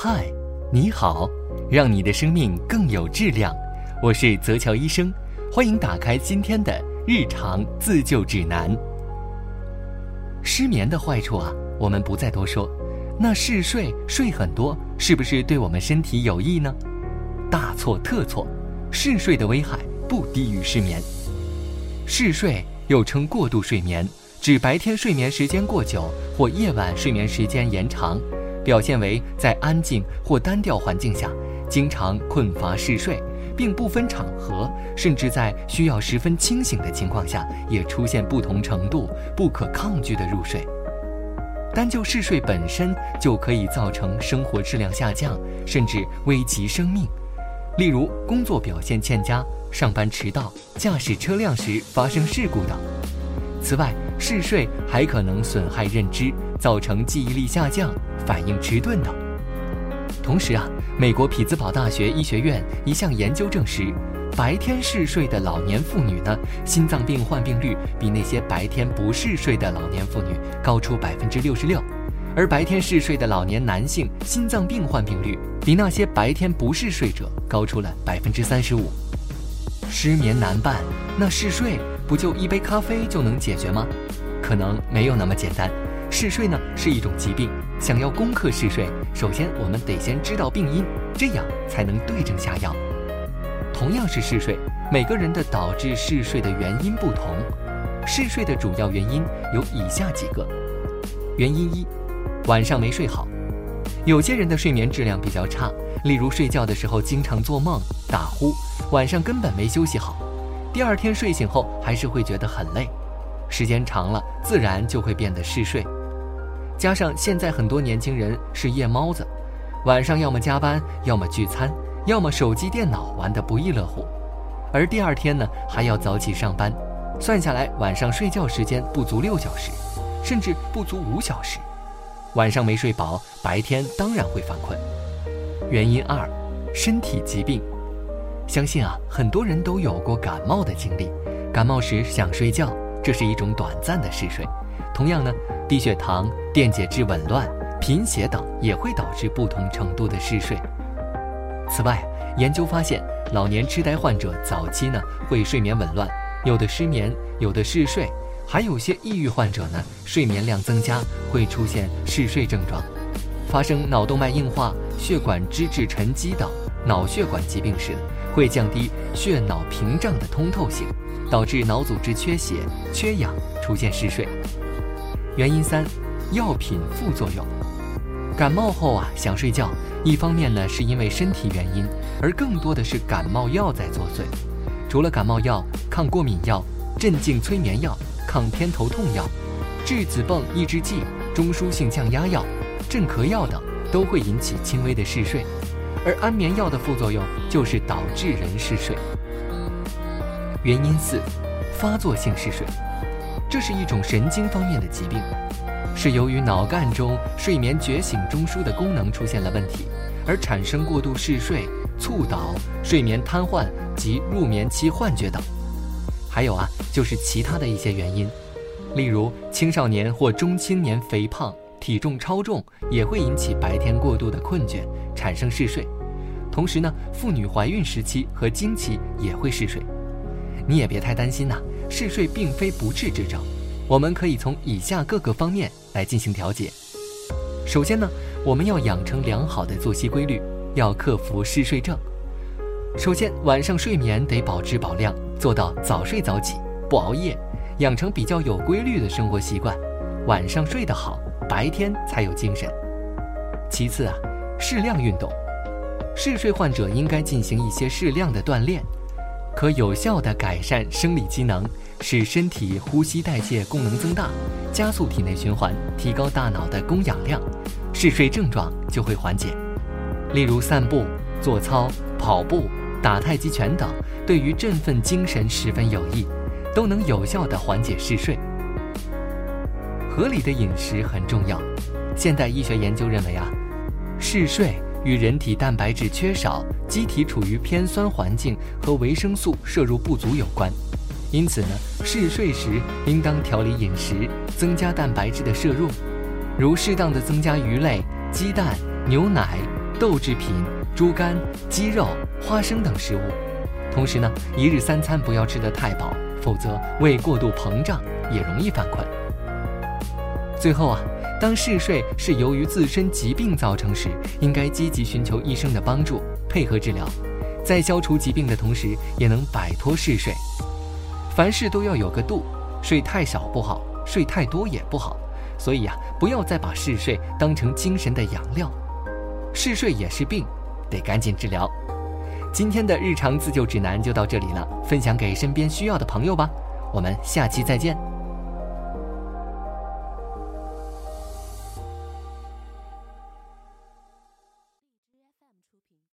嗨，你好，让你的生命更有质量。我是泽乔医生，欢迎打开今天的日常自救指南。失眠的坏处啊，我们不再多说。那嗜睡，睡很多，是不是对我们身体有益呢？大错特错，嗜睡的危害不低于失眠。嗜睡又称过度睡眠，指白天睡眠时间过久或夜晚睡眠时间延长。表现为在安静或单调环境下，经常困乏嗜睡，并不分场合，甚至在需要十分清醒的情况下，也出现不同程度、不可抗拒的入睡。单就嗜睡本身就可以造成生活质量下降，甚至危及生命。例如，工作表现欠佳、上班迟到、驾驶车辆时发生事故等。此外，嗜睡还可能损害认知，造成记忆力下降。反应迟钝等。同时啊，美国匹兹堡大学医学院一项研究证实，白天嗜睡的老年妇女呢，心脏病患病率比那些白天不嗜睡的老年妇女高出百分之六十六，而白天嗜睡的老年男性心脏病患病率比那些白天不嗜睡者高出了百分之三十五。失眠难办，那嗜睡不就一杯咖啡就能解决吗？可能没有那么简单。嗜睡呢是一种疾病，想要攻克嗜睡，首先我们得先知道病因，这样才能对症下药。同样是嗜睡，每个人的导致嗜睡的原因不同。嗜睡的主要原因有以下几个：原因一，晚上没睡好。有些人的睡眠质量比较差，例如睡觉的时候经常做梦、打呼，晚上根本没休息好，第二天睡醒后还是会觉得很累，时间长了自然就会变得嗜睡。加上现在很多年轻人是夜猫子，晚上要么加班，要么聚餐，要么手机电脑玩得不亦乐乎，而第二天呢还要早起上班，算下来晚上睡觉时间不足六小时，甚至不足五小时，晚上没睡饱，白天当然会犯困。原因二，身体疾病，相信啊很多人都有过感冒的经历，感冒时想睡觉，这是一种短暂的嗜睡。同样呢，低血糖、电解质紊乱、贫血等也会导致不同程度的嗜睡。此外，研究发现，老年痴呆患者早期呢会睡眠紊乱，有的失眠，有的嗜睡，还有些抑郁患者呢睡眠量增加，会出现嗜睡症状。发生脑动脉硬化、血管脂质沉积等脑血管疾病时，会降低血脑屏障的通透性，导致脑组织缺血、缺氧，出现嗜睡。原因三，药品副作用。感冒后啊想睡觉，一方面呢是因为身体原因，而更多的是感冒药在作祟。除了感冒药、抗过敏药、镇静催眠药、抗偏头痛药、质子泵抑制剂、中枢性降压药、镇咳药等，都会引起轻微的嗜睡。而安眠药的副作用就是导致人嗜睡。原因四，发作性嗜睡。这是一种神经方面的疾病，是由于脑干中睡眠觉醒中枢的功能出现了问题，而产生过度嗜睡、猝倒、睡眠瘫痪及入眠期幻觉等。还有啊，就是其他的一些原因，例如青少年或中青年肥胖、体重超重也会引起白天过度的困倦，产生嗜睡。同时呢，妇女怀孕时期和经期也会嗜睡。你也别太担心呐。嗜睡并非不治之症，我们可以从以下各个方面来进行调节。首先呢，我们要养成良好的作息规律，要克服嗜睡症。首先，晚上睡眠得保质保量，做到早睡早起，不熬夜，养成比较有规律的生活习惯。晚上睡得好，白天才有精神。其次啊，适量运动，嗜睡患者应该进行一些适量的锻炼。可有效地改善生理机能，使身体呼吸代谢功能增大，加速体内循环，提高大脑的供氧量，嗜睡症状就会缓解。例如散步、做操、跑步、打太极拳等，对于振奋精神十分有益，都能有效地缓解嗜睡。合理的饮食很重要。现代医学研究认为啊，嗜睡。与人体蛋白质缺少、机体处于偏酸环境和维生素摄入不足有关，因此呢，嗜睡时应当调理饮食，增加蛋白质的摄入，如适当的增加鱼类、鸡蛋、牛奶、豆制品、猪肝、鸡肉、花生等食物。同时呢，一日三餐不要吃得太饱，否则胃过度膨胀也容易犯困。最后啊，当嗜睡是由于自身疾病造成时，应该积极寻求医生的帮助，配合治疗，在消除疾病的同时，也能摆脱嗜睡。凡事都要有个度，睡太少不好，睡太多也不好。所以呀，不要再把嗜睡当成精神的养料，嗜睡也是病，得赶紧治疗。今天的日常自救指南就到这里了，分享给身边需要的朋友吧。我们下期再见。